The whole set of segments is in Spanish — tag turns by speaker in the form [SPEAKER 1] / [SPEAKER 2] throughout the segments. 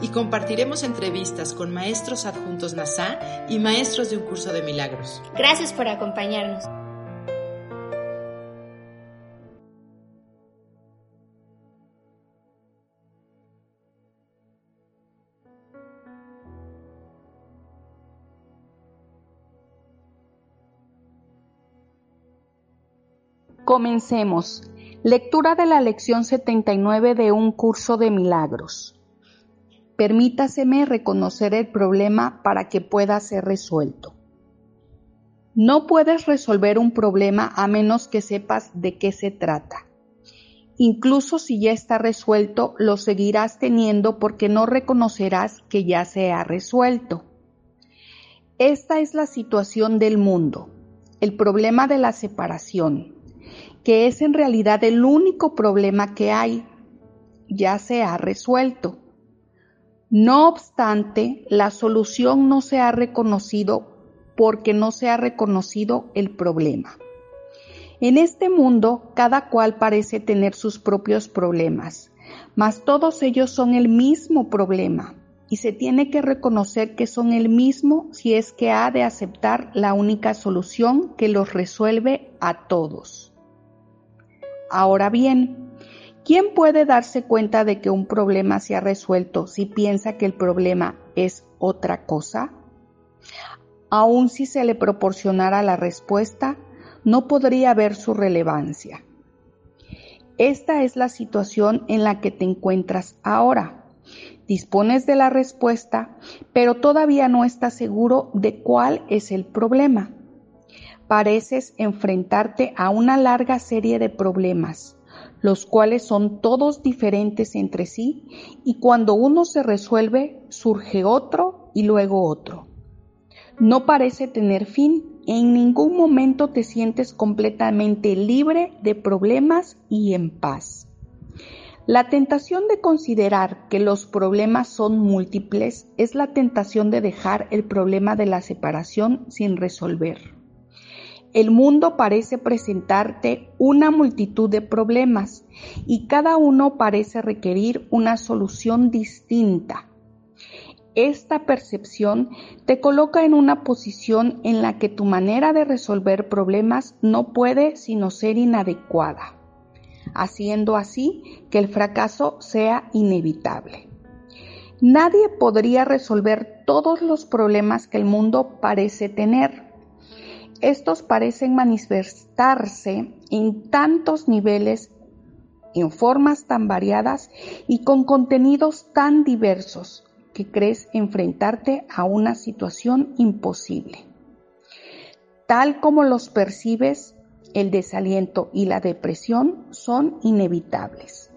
[SPEAKER 1] y compartiremos entrevistas con maestros adjuntos NASA y maestros de un curso de milagros.
[SPEAKER 2] Gracias por acompañarnos.
[SPEAKER 3] Comencemos. Lectura de la lección 79 de un curso de milagros. Permítaseme reconocer el problema para que pueda ser resuelto. No puedes resolver un problema a menos que sepas de qué se trata. Incluso si ya está resuelto, lo seguirás teniendo porque no reconocerás que ya se ha resuelto. Esta es la situación del mundo, el problema de la separación, que es en realidad el único problema que hay. Ya se ha resuelto. No obstante, la solución no se ha reconocido porque no se ha reconocido el problema. En este mundo, cada cual parece tener sus propios problemas, mas todos ellos son el mismo problema y se tiene que reconocer que son el mismo si es que ha de aceptar la única solución que los resuelve a todos. Ahora bien, ¿Quién puede darse cuenta de que un problema se ha resuelto si piensa que el problema es otra cosa? Aun si se le proporcionara la respuesta, no podría ver su relevancia. Esta es la situación en la que te encuentras ahora. Dispones de la respuesta, pero todavía no estás seguro de cuál es el problema. Pareces enfrentarte a una larga serie de problemas los cuales son todos diferentes entre sí, y cuando uno se resuelve, surge otro y luego otro. No parece tener fin, en ningún momento te sientes completamente libre de problemas y en paz. La tentación de considerar que los problemas son múltiples es la tentación de dejar el problema de la separación sin resolver. El mundo parece presentarte una multitud de problemas y cada uno parece requerir una solución distinta. Esta percepción te coloca en una posición en la que tu manera de resolver problemas no puede sino ser inadecuada, haciendo así que el fracaso sea inevitable. Nadie podría resolver todos los problemas que el mundo parece tener estos parecen manifestarse en tantos niveles, en formas tan variadas y con contenidos tan diversos que crees enfrentarte a una situación imposible. Tal como los percibes, el desaliento y la depresión son inevitables.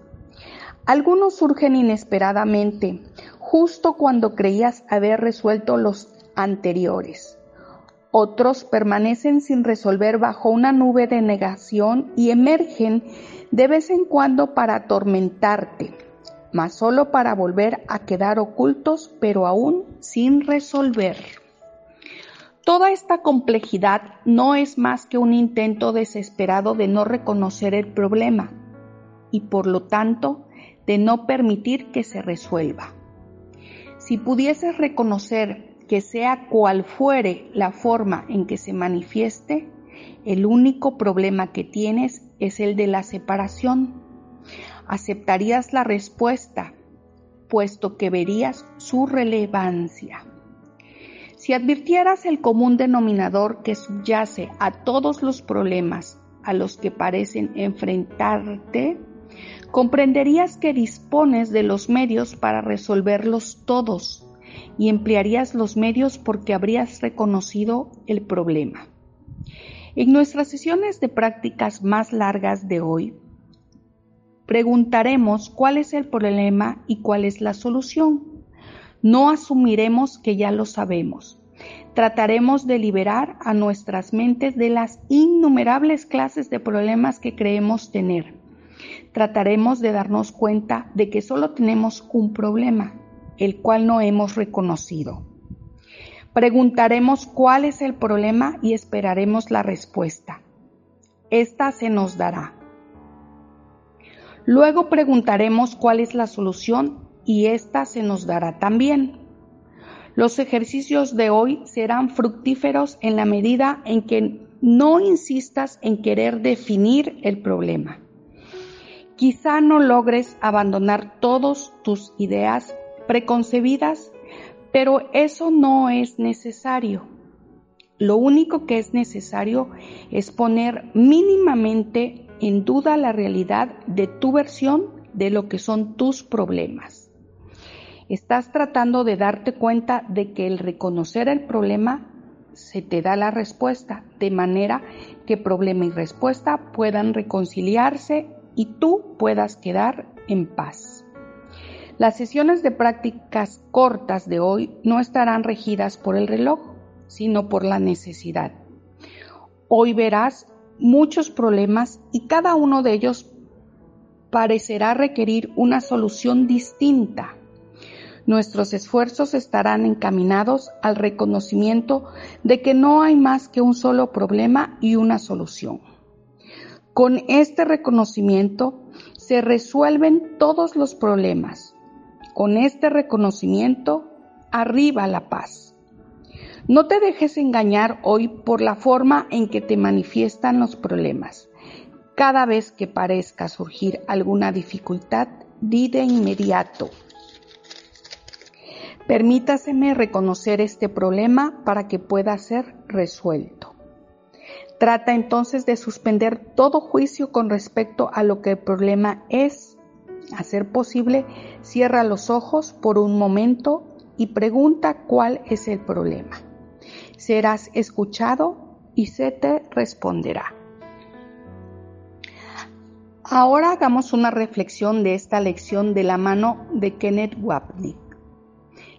[SPEAKER 3] Algunos surgen inesperadamente, justo cuando creías haber resuelto los anteriores. Otros permanecen sin resolver bajo una nube de negación y emergen de vez en cuando para atormentarte, mas solo para volver a quedar ocultos pero aún sin resolver. Toda esta complejidad no es más que un intento desesperado de no reconocer el problema y por lo tanto de no permitir que se resuelva. Si pudieses reconocer que sea cual fuere la forma en que se manifieste, el único problema que tienes es el de la separación. Aceptarías la respuesta, puesto que verías su relevancia. Si advirtieras el común denominador que subyace a todos los problemas a los que parecen enfrentarte, comprenderías que dispones de los medios para resolverlos todos y emplearías los medios porque habrías reconocido el problema. En nuestras sesiones de prácticas más largas de hoy, preguntaremos cuál es el problema y cuál es la solución. No asumiremos que ya lo sabemos. Trataremos de liberar a nuestras mentes de las innumerables clases de problemas que creemos tener. Trataremos de darnos cuenta de que solo tenemos un problema, el cual no hemos reconocido. Preguntaremos cuál es el problema y esperaremos la respuesta. Esta se nos dará. Luego preguntaremos cuál es la solución y esta se nos dará también. Los ejercicios de hoy serán fructíferos en la medida en que no insistas en querer definir el problema. Quizá no logres abandonar todas tus ideas preconcebidas, pero eso no es necesario. Lo único que es necesario es poner mínimamente en duda la realidad de tu versión de lo que son tus problemas. Estás tratando de darte cuenta de que el reconocer el problema se te da la respuesta, de manera que problema y respuesta puedan reconciliarse y tú puedas quedar en paz. Las sesiones de prácticas cortas de hoy no estarán regidas por el reloj, sino por la necesidad. Hoy verás muchos problemas y cada uno de ellos parecerá requerir una solución distinta. Nuestros esfuerzos estarán encaminados al reconocimiento de que no hay más que un solo problema y una solución. Con este reconocimiento se resuelven todos los problemas. Con este reconocimiento arriba la paz. No te dejes engañar hoy por la forma en que te manifiestan los problemas. Cada vez que parezca surgir alguna dificultad, di de inmediato. Permítaseme reconocer este problema para que pueda ser resuelto. Trata entonces de suspender todo juicio con respecto a lo que el problema es. A ser posible, cierra los ojos por un momento y pregunta cuál es el problema serás escuchado y se te responderá. Ahora hagamos una reflexión de esta lección de la mano de Kenneth Wapnick.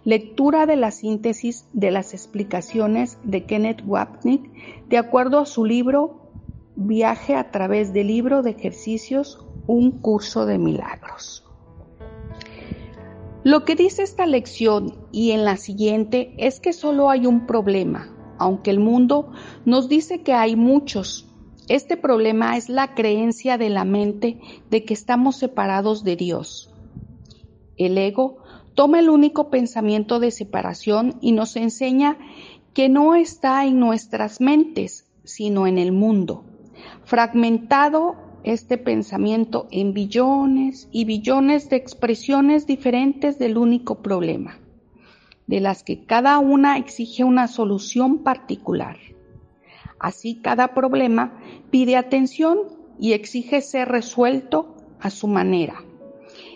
[SPEAKER 3] Lectura de la síntesis de las explicaciones de Kenneth Wapnick de acuerdo a su libro Viaje a través del libro de ejercicios, un curso de milagros. Lo que dice esta lección y en la siguiente es que solo hay un problema, aunque el mundo nos dice que hay muchos. Este problema es la creencia de la mente de que estamos separados de Dios. El ego toma el único pensamiento de separación y nos enseña que no está en nuestras mentes, sino en el mundo. Fragmentado este pensamiento en billones y billones de expresiones diferentes del único problema, de las que cada una exige una solución particular. Así cada problema pide atención y exige ser resuelto a su manera.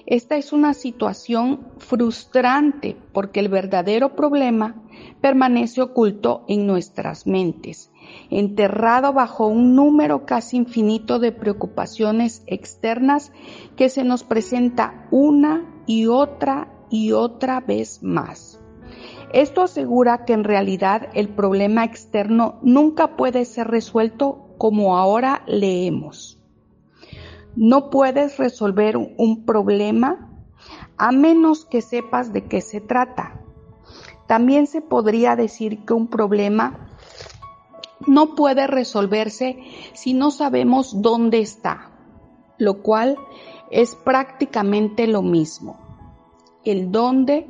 [SPEAKER 3] Esta es una situación frustrante porque el verdadero problema permanece oculto en nuestras mentes enterrado bajo un número casi infinito de preocupaciones externas que se nos presenta una y otra y otra vez más. Esto asegura que en realidad el problema externo nunca puede ser resuelto como ahora leemos. No puedes resolver un problema a menos que sepas de qué se trata. También se podría decir que un problema no puede resolverse si no sabemos dónde está, lo cual es prácticamente lo mismo. El dónde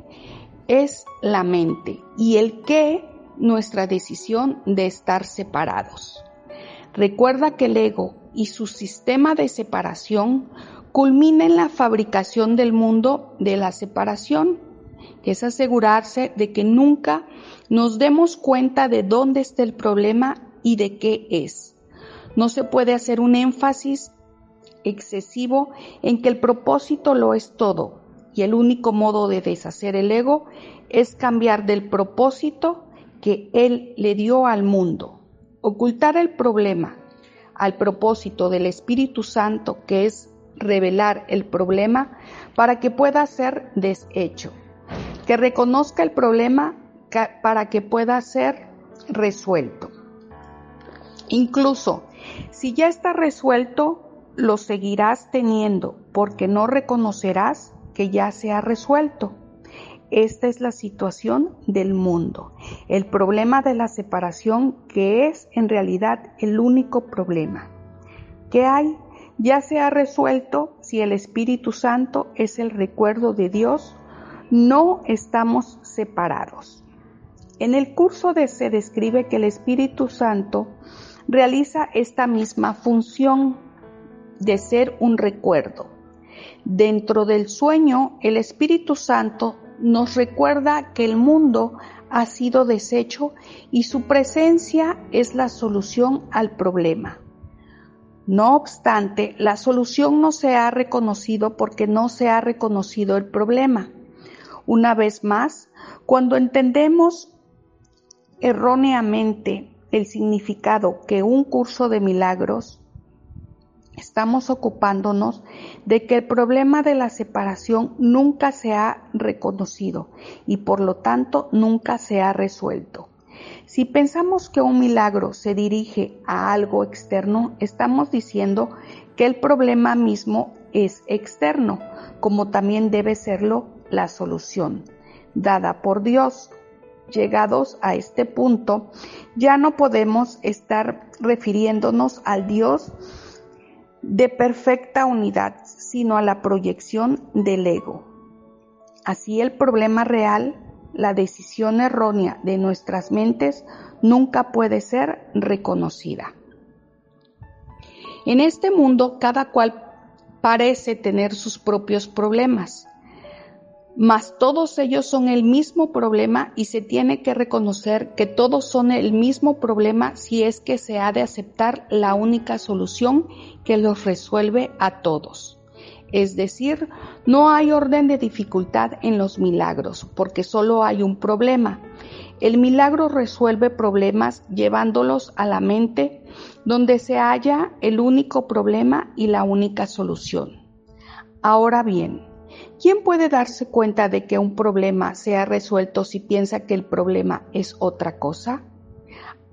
[SPEAKER 3] es la mente y el qué nuestra decisión de estar separados. Recuerda que el ego y su sistema de separación culmina en la fabricación del mundo de la separación, que es asegurarse de que nunca nos demos cuenta de dónde está el problema y de qué es. No se puede hacer un énfasis excesivo en que el propósito lo es todo y el único modo de deshacer el ego es cambiar del propósito que él le dio al mundo. Ocultar el problema al propósito del Espíritu Santo que es revelar el problema para que pueda ser deshecho. Que reconozca el problema para que pueda ser resuelto. Incluso si ya está resuelto, lo seguirás teniendo porque no reconocerás que ya se ha resuelto. Esta es la situación del mundo, el problema de la separación que es en realidad el único problema. ¿Qué hay? Ya se ha resuelto si el Espíritu Santo es el recuerdo de Dios, no estamos separados. En el curso de se describe que el Espíritu Santo realiza esta misma función de ser un recuerdo. Dentro del sueño, el Espíritu Santo nos recuerda que el mundo ha sido deshecho y su presencia es la solución al problema. No obstante, la solución no se ha reconocido porque no se ha reconocido el problema. Una vez más, cuando entendemos erróneamente el significado que un curso de milagros, estamos ocupándonos de que el problema de la separación nunca se ha reconocido y por lo tanto nunca se ha resuelto. Si pensamos que un milagro se dirige a algo externo, estamos diciendo que el problema mismo es externo, como también debe serlo la solución, dada por Dios llegados a este punto, ya no podemos estar refiriéndonos al Dios de perfecta unidad, sino a la proyección del ego. Así el problema real, la decisión errónea de nuestras mentes, nunca puede ser reconocida. En este mundo cada cual parece tener sus propios problemas, mas todos ellos son el mismo problema y se tiene que reconocer que todos son el mismo problema si es que se ha de aceptar la única solución que los resuelve a todos. Es decir, no hay orden de dificultad en los milagros, porque solo hay un problema. El milagro resuelve problemas llevándolos a la mente donde se halla el único problema y la única solución. Ahora bien, ¿Quién puede darse cuenta de que un problema se ha resuelto si piensa que el problema es otra cosa?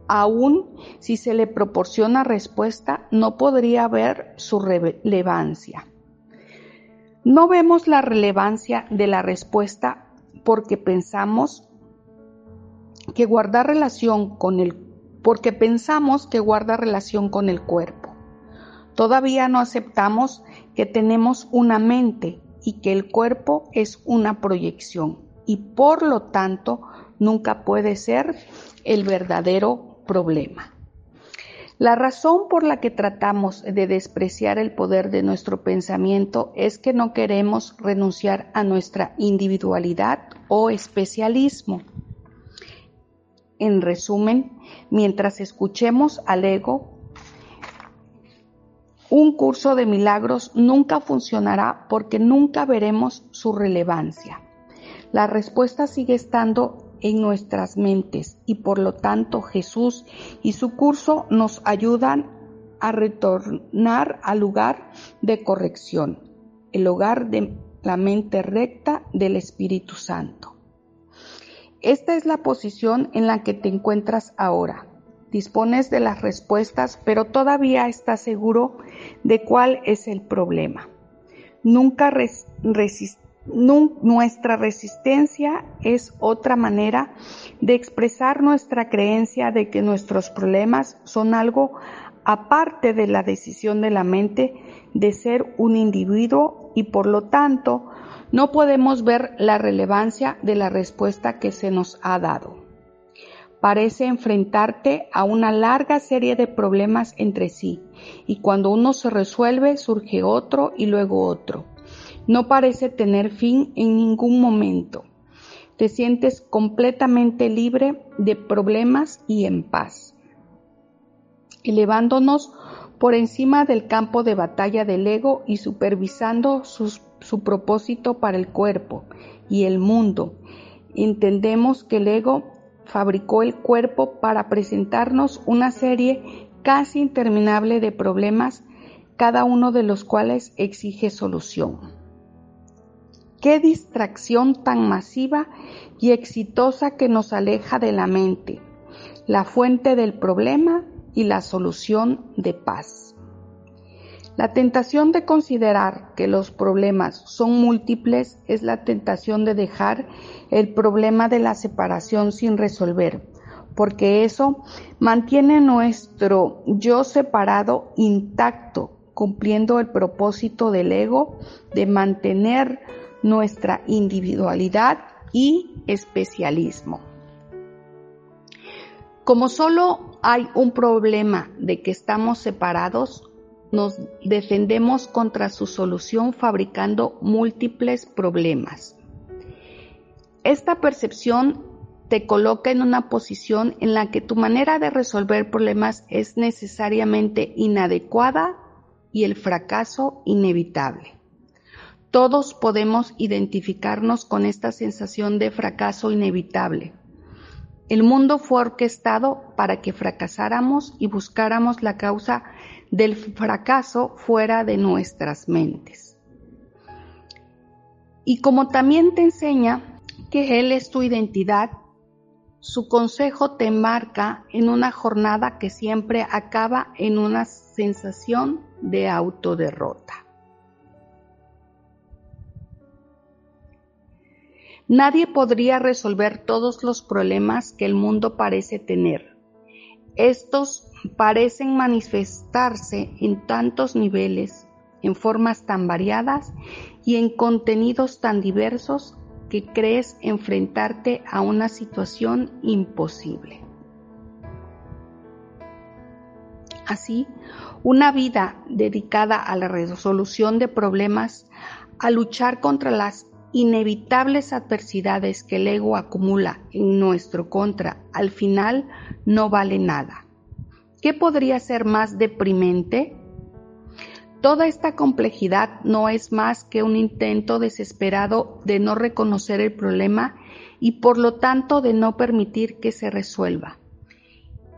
[SPEAKER 3] Aún si se le proporciona respuesta, no podría ver su relevancia. No vemos la relevancia de la respuesta porque pensamos que guarda relación con el porque pensamos que guarda relación con el cuerpo. Todavía no aceptamos que tenemos una mente y que el cuerpo es una proyección y por lo tanto nunca puede ser el verdadero problema. La razón por la que tratamos de despreciar el poder de nuestro pensamiento es que no queremos renunciar a nuestra individualidad o especialismo. En resumen, mientras escuchemos al ego, un curso de milagros nunca funcionará porque nunca veremos su relevancia. La respuesta sigue estando en nuestras mentes y por lo tanto Jesús y su curso nos ayudan a retornar al lugar de corrección, el hogar de la mente recta del Espíritu Santo. Esta es la posición en la que te encuentras ahora dispones de las respuestas, pero todavía estás seguro de cuál es el problema. Nunca nuestra resistencia es otra manera de expresar nuestra creencia de que nuestros problemas son algo aparte de la decisión de la mente de ser un individuo y por lo tanto no podemos ver la relevancia de la respuesta que se nos ha dado parece enfrentarte a una larga serie de problemas entre sí, y cuando uno se resuelve surge otro y luego otro. No parece tener fin en ningún momento. Te sientes completamente libre de problemas y en paz. Elevándonos por encima del campo de batalla del ego y supervisando su propósito para el cuerpo y el mundo, entendemos que el ego fabricó el cuerpo para presentarnos una serie casi interminable de problemas, cada uno de los cuales exige solución. Qué distracción tan masiva y exitosa que nos aleja de la mente, la fuente del problema y la solución de paz. La tentación de considerar que los problemas son múltiples es la tentación de dejar el problema de la separación sin resolver, porque eso mantiene nuestro yo separado intacto, cumpliendo el propósito del ego de mantener nuestra individualidad y especialismo. Como solo hay un problema de que estamos separados, nos defendemos contra su solución fabricando múltiples problemas. Esta percepción te coloca en una posición en la que tu manera de resolver problemas es necesariamente inadecuada y el fracaso inevitable. Todos podemos identificarnos con esta sensación de fracaso inevitable. El mundo fue orquestado para que fracasáramos y buscáramos la causa del fracaso fuera de nuestras mentes. Y como también te enseña que Él es tu identidad, su consejo te marca en una jornada que siempre acaba en una sensación de autoderrota. Nadie podría resolver todos los problemas que el mundo parece tener. Estos parecen manifestarse en tantos niveles, en formas tan variadas y en contenidos tan diversos que crees enfrentarte a una situación imposible. Así, una vida dedicada a la resolución de problemas, a luchar contra las inevitables adversidades que el ego acumula en nuestro contra al final no vale nada. ¿Qué podría ser más deprimente? Toda esta complejidad no es más que un intento desesperado de no reconocer el problema y por lo tanto de no permitir que se resuelva.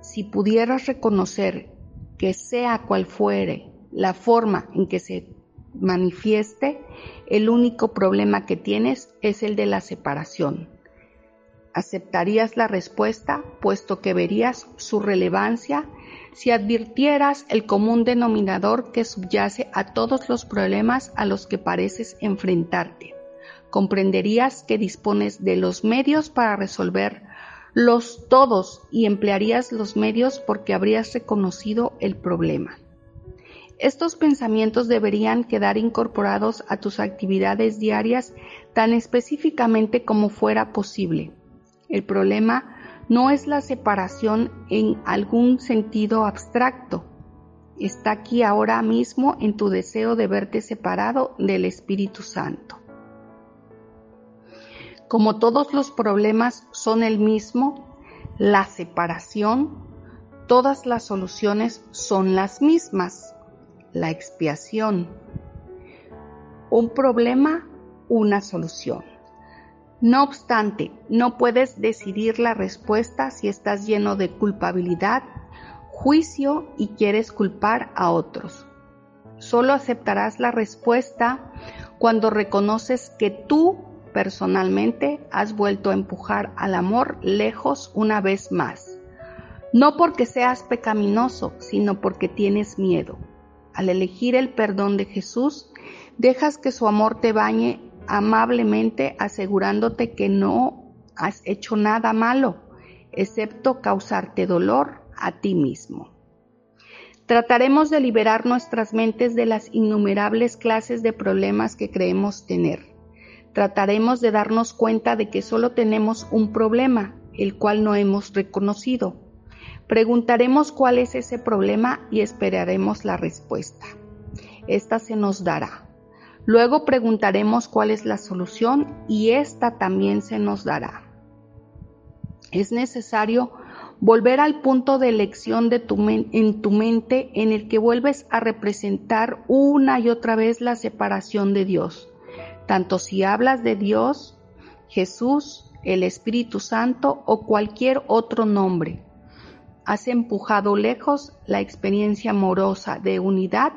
[SPEAKER 3] Si pudieras reconocer que sea cual fuere la forma en que se manifieste, el único problema que tienes es el de la separación. ¿Aceptarías la respuesta puesto que verías su relevancia si advirtieras el común denominador que subyace a todos los problemas a los que pareces enfrentarte? Comprenderías que dispones de los medios para resolver los todos y emplearías los medios porque habrías reconocido el problema. Estos pensamientos deberían quedar incorporados a tus actividades diarias tan específicamente como fuera posible. El problema no es la separación en algún sentido abstracto. Está aquí ahora mismo en tu deseo de verte separado del Espíritu Santo. Como todos los problemas son el mismo, la separación, todas las soluciones son las mismas la expiación. Un problema, una solución. No obstante, no puedes decidir la respuesta si estás lleno de culpabilidad, juicio y quieres culpar a otros. Solo aceptarás la respuesta cuando reconoces que tú personalmente has vuelto a empujar al amor lejos una vez más. No porque seas pecaminoso, sino porque tienes miedo. Al elegir el perdón de Jesús, dejas que su amor te bañe amablemente asegurándote que no has hecho nada malo, excepto causarte dolor a ti mismo. Trataremos de liberar nuestras mentes de las innumerables clases de problemas que creemos tener. Trataremos de darnos cuenta de que solo tenemos un problema, el cual no hemos reconocido Preguntaremos cuál es ese problema y esperaremos la respuesta. Esta se nos dará. Luego preguntaremos cuál es la solución y esta también se nos dará. Es necesario volver al punto de elección de tu en tu mente en el que vuelves a representar una y otra vez la separación de Dios, tanto si hablas de Dios, Jesús, el Espíritu Santo o cualquier otro nombre has empujado lejos la experiencia amorosa de unidad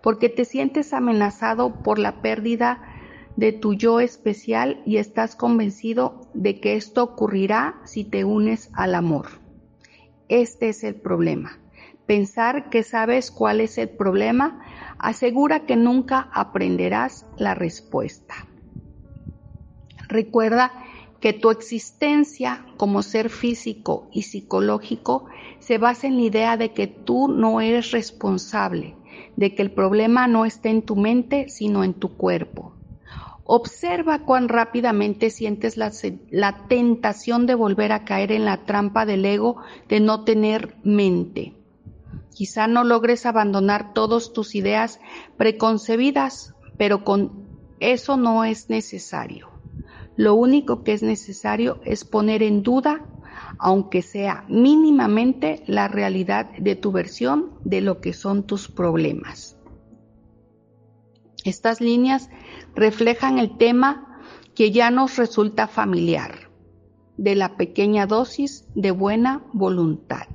[SPEAKER 3] porque te sientes amenazado por la pérdida de tu yo especial y estás convencido de que esto ocurrirá si te unes al amor. Este es el problema. Pensar que sabes cuál es el problema asegura que nunca aprenderás la respuesta. Recuerda que tu existencia como ser físico y psicológico se basa en la idea de que tú no eres responsable, de que el problema no está en tu mente, sino en tu cuerpo. Observa cuán rápidamente sientes la, la, tentación de volver a caer en la trampa del ego de no tener mente. Quizá no logres abandonar todas tus ideas preconcebidas, pero con eso no es necesario. Lo único que es necesario es poner en duda, aunque sea mínimamente, la realidad de tu versión de lo que son tus problemas. Estas líneas reflejan el tema que ya nos resulta familiar, de la pequeña dosis de buena voluntad.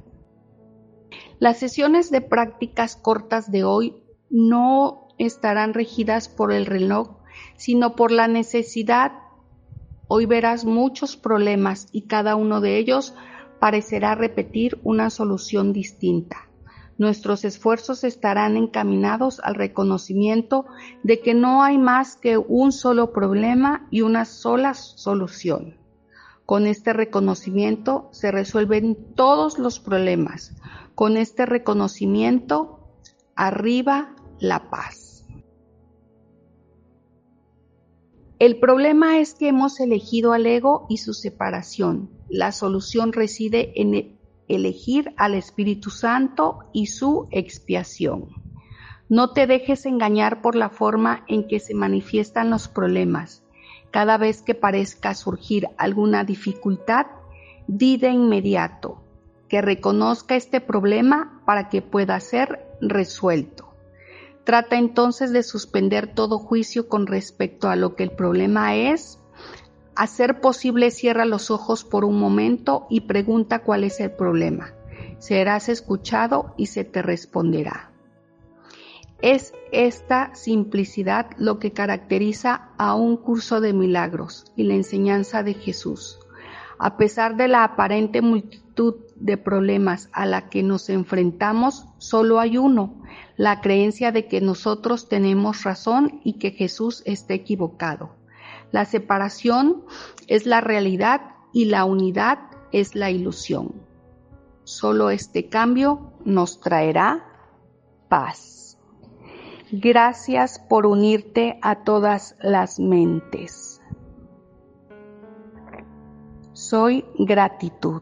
[SPEAKER 3] Las sesiones de prácticas cortas de hoy no estarán regidas por el reloj, sino por la necesidad. Hoy verás muchos problemas y cada uno de ellos parecerá repetir una solución distinta nuestros esfuerzos estarán encaminados al reconocimiento de que no hay más que un solo problema y una sola solución. Con este reconocimiento se resuelven todos los problemas. Con este reconocimiento arriba la paz. El problema es que hemos elegido al ego y su separación. La solución reside en el elegir al Espíritu Santo y su expiación. No te dejes engañar por la forma en que se manifiestan los problemas. Cada vez que parezca surgir alguna dificultad, di de inmediato que reconozca este problema para que pueda ser resuelto. Trata entonces de suspender todo juicio con respecto a lo que el problema es a ser posible, cierra los ojos por un momento y pregunta cuál es el problema. Serás escuchado y se te responderá. Es esta simplicidad lo que caracteriza a un curso de milagros y la enseñanza de Jesús. A pesar de la aparente multitud de problemas a la que nos enfrentamos, solo hay uno, la creencia de que nosotros tenemos razón y que Jesús está equivocado. La separación es la realidad y la unidad es la ilusión. Solo este cambio nos traerá paz. Gracias por unirte a todas las mentes. Soy gratitud.